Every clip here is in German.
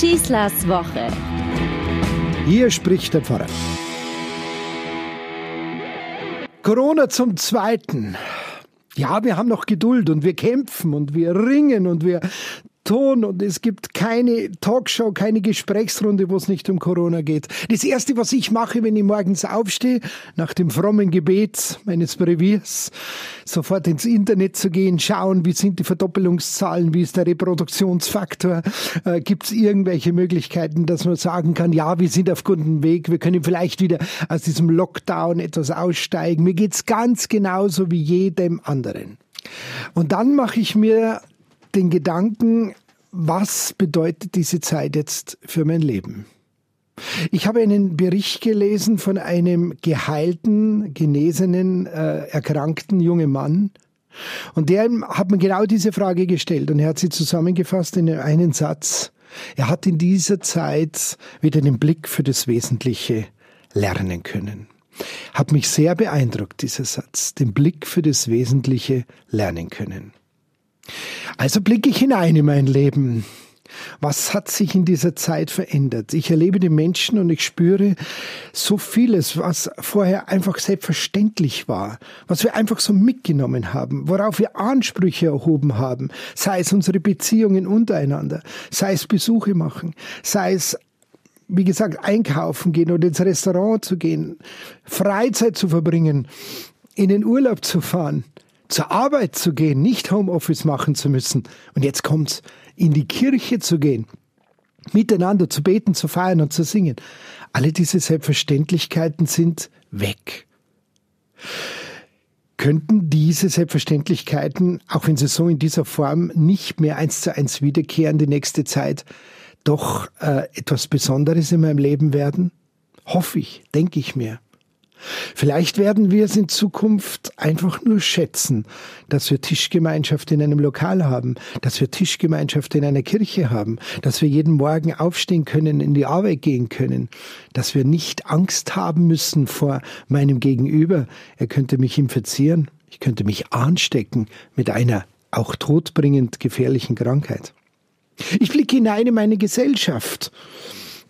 Schießlers Woche. Hier spricht der Pfarrer. Corona zum Zweiten. Ja, wir haben noch Geduld und wir kämpfen und wir ringen und wir Ton und es gibt keine Talkshow, keine Gesprächsrunde, wo es nicht um Corona geht. Das Erste, was ich mache, wenn ich morgens aufstehe, nach dem frommen Gebet meines Breviers, sofort ins Internet zu gehen, schauen, wie sind die Verdoppelungszahlen, wie ist der Reproduktionsfaktor, äh, gibt es irgendwelche Möglichkeiten, dass man sagen kann, ja, wir sind auf gutem Weg, wir können vielleicht wieder aus diesem Lockdown etwas aussteigen. Mir geht's ganz genauso wie jedem anderen. Und dann mache ich mir den Gedanken, was bedeutet diese Zeit jetzt für mein Leben? Ich habe einen Bericht gelesen von einem geheilten, genesenen, äh, erkrankten jungen Mann. Und der hat mir genau diese Frage gestellt und er hat sie zusammengefasst in einen Satz. Er hat in dieser Zeit wieder den Blick für das Wesentliche lernen können. Hat mich sehr beeindruckt, dieser Satz. Den Blick für das Wesentliche lernen können. Also blicke ich hinein in mein Leben. Was hat sich in dieser Zeit verändert? Ich erlebe die Menschen und ich spüre so vieles, was vorher einfach selbstverständlich war, was wir einfach so mitgenommen haben, worauf wir Ansprüche erhoben haben, sei es unsere Beziehungen untereinander, sei es Besuche machen, sei es wie gesagt, einkaufen gehen oder ins Restaurant zu gehen, Freizeit zu verbringen, in den Urlaub zu fahren zur Arbeit zu gehen, nicht Homeoffice machen zu müssen. Und jetzt kommt's, in die Kirche zu gehen, miteinander zu beten, zu feiern und zu singen. Alle diese Selbstverständlichkeiten sind weg. Könnten diese Selbstverständlichkeiten, auch wenn sie so in dieser Form nicht mehr eins zu eins wiederkehren, die nächste Zeit, doch äh, etwas Besonderes in meinem Leben werden? Hoffe ich, denke ich mir. Vielleicht werden wir es in Zukunft einfach nur schätzen, dass wir Tischgemeinschaft in einem Lokal haben, dass wir Tischgemeinschaft in einer Kirche haben, dass wir jeden Morgen aufstehen können, in die Arbeit gehen können, dass wir nicht Angst haben müssen vor meinem Gegenüber. Er könnte mich infizieren, ich könnte mich anstecken mit einer auch todbringend gefährlichen Krankheit. Ich blicke hinein in meine Gesellschaft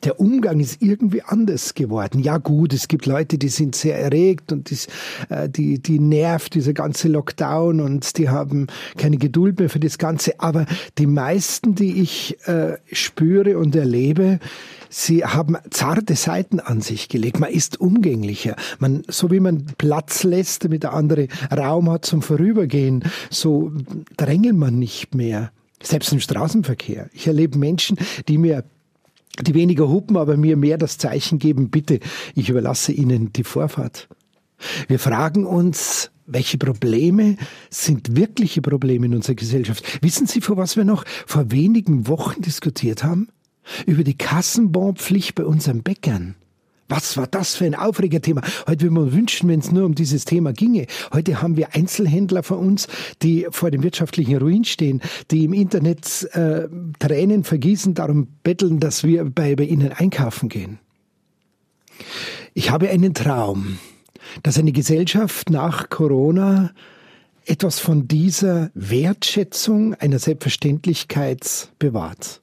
der Umgang ist irgendwie anders geworden. Ja gut, es gibt Leute, die sind sehr erregt und das, äh, die, die nervt dieser ganze Lockdown und die haben keine Geduld mehr für das Ganze. Aber die meisten, die ich äh, spüre und erlebe, sie haben zarte Seiten an sich gelegt. Man ist umgänglicher. Man, so wie man Platz lässt, damit der andere Raum hat zum Vorübergehen, so drängelt man nicht mehr. Selbst im Straßenverkehr. Ich erlebe Menschen, die mir die weniger hupen, aber mir mehr das Zeichen geben, bitte, ich überlasse Ihnen die Vorfahrt. Wir fragen uns, welche Probleme sind wirkliche Probleme in unserer Gesellschaft? Wissen Sie, vor was wir noch vor wenigen Wochen diskutiert haben? Über die Kassenbonpflicht bei unseren Bäckern. Was war das für ein Aufregerthema? Heute würde man wünschen, wenn es nur um dieses Thema ginge. Heute haben wir Einzelhändler vor uns, die vor dem wirtschaftlichen Ruin stehen, die im Internet äh, Tränen vergießen, darum betteln, dass wir bei, bei ihnen einkaufen gehen. Ich habe einen Traum, dass eine Gesellschaft nach Corona etwas von dieser Wertschätzung einer Selbstverständlichkeit bewahrt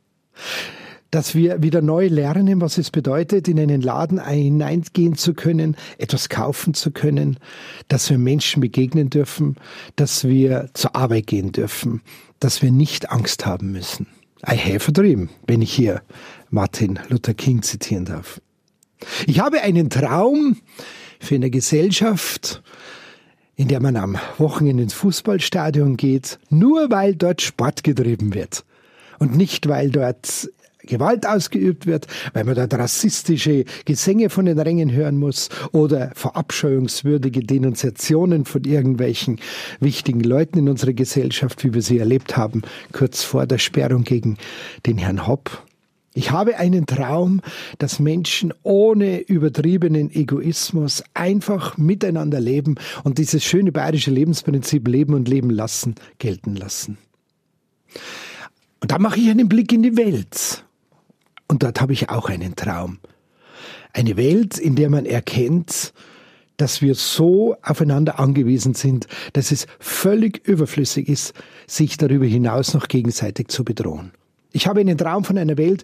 dass wir wieder neu lernen, was es bedeutet, in einen Laden hineingehen zu können, etwas kaufen zu können, dass wir Menschen begegnen dürfen, dass wir zur Arbeit gehen dürfen, dass wir nicht Angst haben müssen. I have a dream, wenn ich hier Martin Luther King zitieren darf. Ich habe einen Traum für eine Gesellschaft, in der man am Wochenende ins Fußballstadion geht, nur weil dort Sport getrieben wird und nicht weil dort Gewalt ausgeübt wird, weil man dort rassistische Gesänge von den Rängen hören muss oder verabscheuungswürdige Denunziationen von irgendwelchen wichtigen Leuten in unserer Gesellschaft, wie wir sie erlebt haben, kurz vor der Sperrung gegen den Herrn Hopp. Ich habe einen Traum, dass Menschen ohne übertriebenen Egoismus einfach miteinander leben und dieses schöne bayerische Lebensprinzip leben und leben lassen gelten lassen. Und da mache ich einen Blick in die Welt. Und dort habe ich auch einen Traum. Eine Welt, in der man erkennt, dass wir so aufeinander angewiesen sind, dass es völlig überflüssig ist, sich darüber hinaus noch gegenseitig zu bedrohen. Ich habe einen Traum von einer Welt,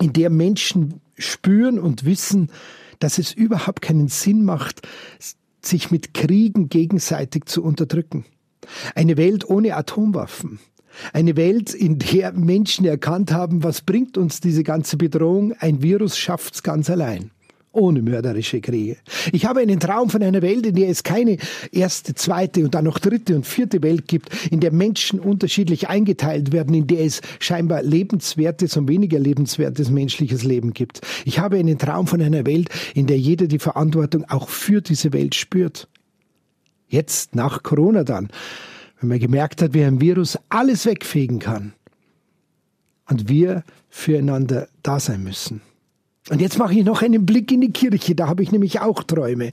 in der Menschen spüren und wissen, dass es überhaupt keinen Sinn macht, sich mit Kriegen gegenseitig zu unterdrücken. Eine Welt ohne Atomwaffen. Eine Welt, in der Menschen erkannt haben, was bringt uns diese ganze Bedrohung? Ein Virus schafft's ganz allein ohne mörderische Kriege. Ich habe einen Traum von einer Welt, in der es keine erste, zweite und dann noch dritte und vierte Welt gibt, in der Menschen unterschiedlich eingeteilt werden, in der es scheinbar lebenswertes und weniger lebenswertes menschliches Leben gibt. Ich habe einen Traum von einer Welt, in der jeder die Verantwortung auch für diese Welt spürt. Jetzt, nach Corona dann, wenn man gemerkt hat, wie ein Virus alles wegfegen kann und wir füreinander da sein müssen. Und jetzt mache ich noch einen Blick in die Kirche, da habe ich nämlich auch Träume.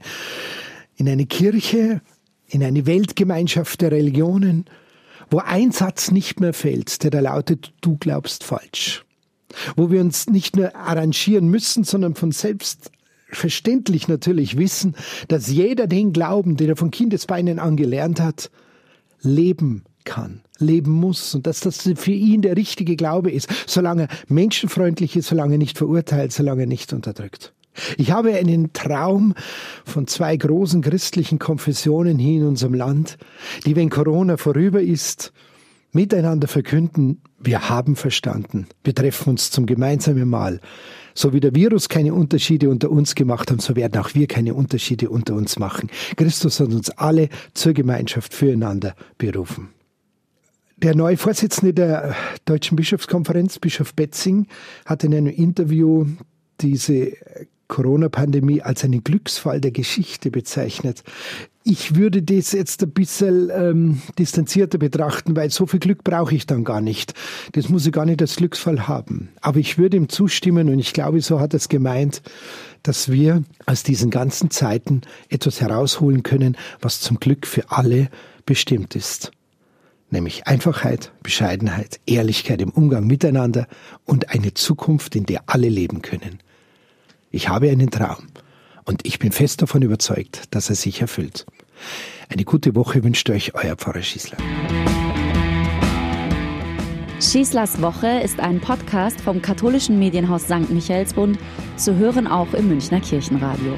In eine Kirche, in eine Weltgemeinschaft der Religionen, wo ein Satz nicht mehr fällt, der da lautet, du glaubst falsch. Wo wir uns nicht nur arrangieren müssen, sondern von selbst verständlich natürlich wissen, dass jeder den Glauben, den er von Kindesbeinen an gelernt hat, leben kann, leben muss und dass das für ihn der richtige Glaube ist, solange menschenfreundlich ist, solange nicht verurteilt, solange nicht unterdrückt. Ich habe einen Traum von zwei großen christlichen Konfessionen hier in unserem Land, die, wenn Corona vorüber ist, miteinander verkünden, wir haben verstanden, wir treffen uns zum gemeinsamen Mahl. So wie der Virus keine Unterschiede unter uns gemacht hat, so werden auch wir keine Unterschiede unter uns machen. Christus hat uns alle zur Gemeinschaft füreinander berufen. Der neue Vorsitzende der Deutschen Bischofskonferenz, Bischof Betzing, hat in einem Interview diese Corona-Pandemie als einen Glücksfall der Geschichte bezeichnet. Ich würde das jetzt ein bisschen ähm, distanzierter betrachten, weil so viel Glück brauche ich dann gar nicht. Das muss ich gar nicht als Glücksfall haben. Aber ich würde ihm zustimmen und ich glaube, so hat er es gemeint, dass wir aus diesen ganzen Zeiten etwas herausholen können, was zum Glück für alle bestimmt ist nämlich Einfachheit, Bescheidenheit, Ehrlichkeit im Umgang miteinander und eine Zukunft, in der alle leben können. Ich habe einen Traum und ich bin fest davon überzeugt, dass er sich erfüllt. Eine gute Woche wünscht euch euer Pfarrer Schießler. Schießlers Woche ist ein Podcast vom katholischen Medienhaus St. Michaelsbund, zu hören auch im Münchner Kirchenradio.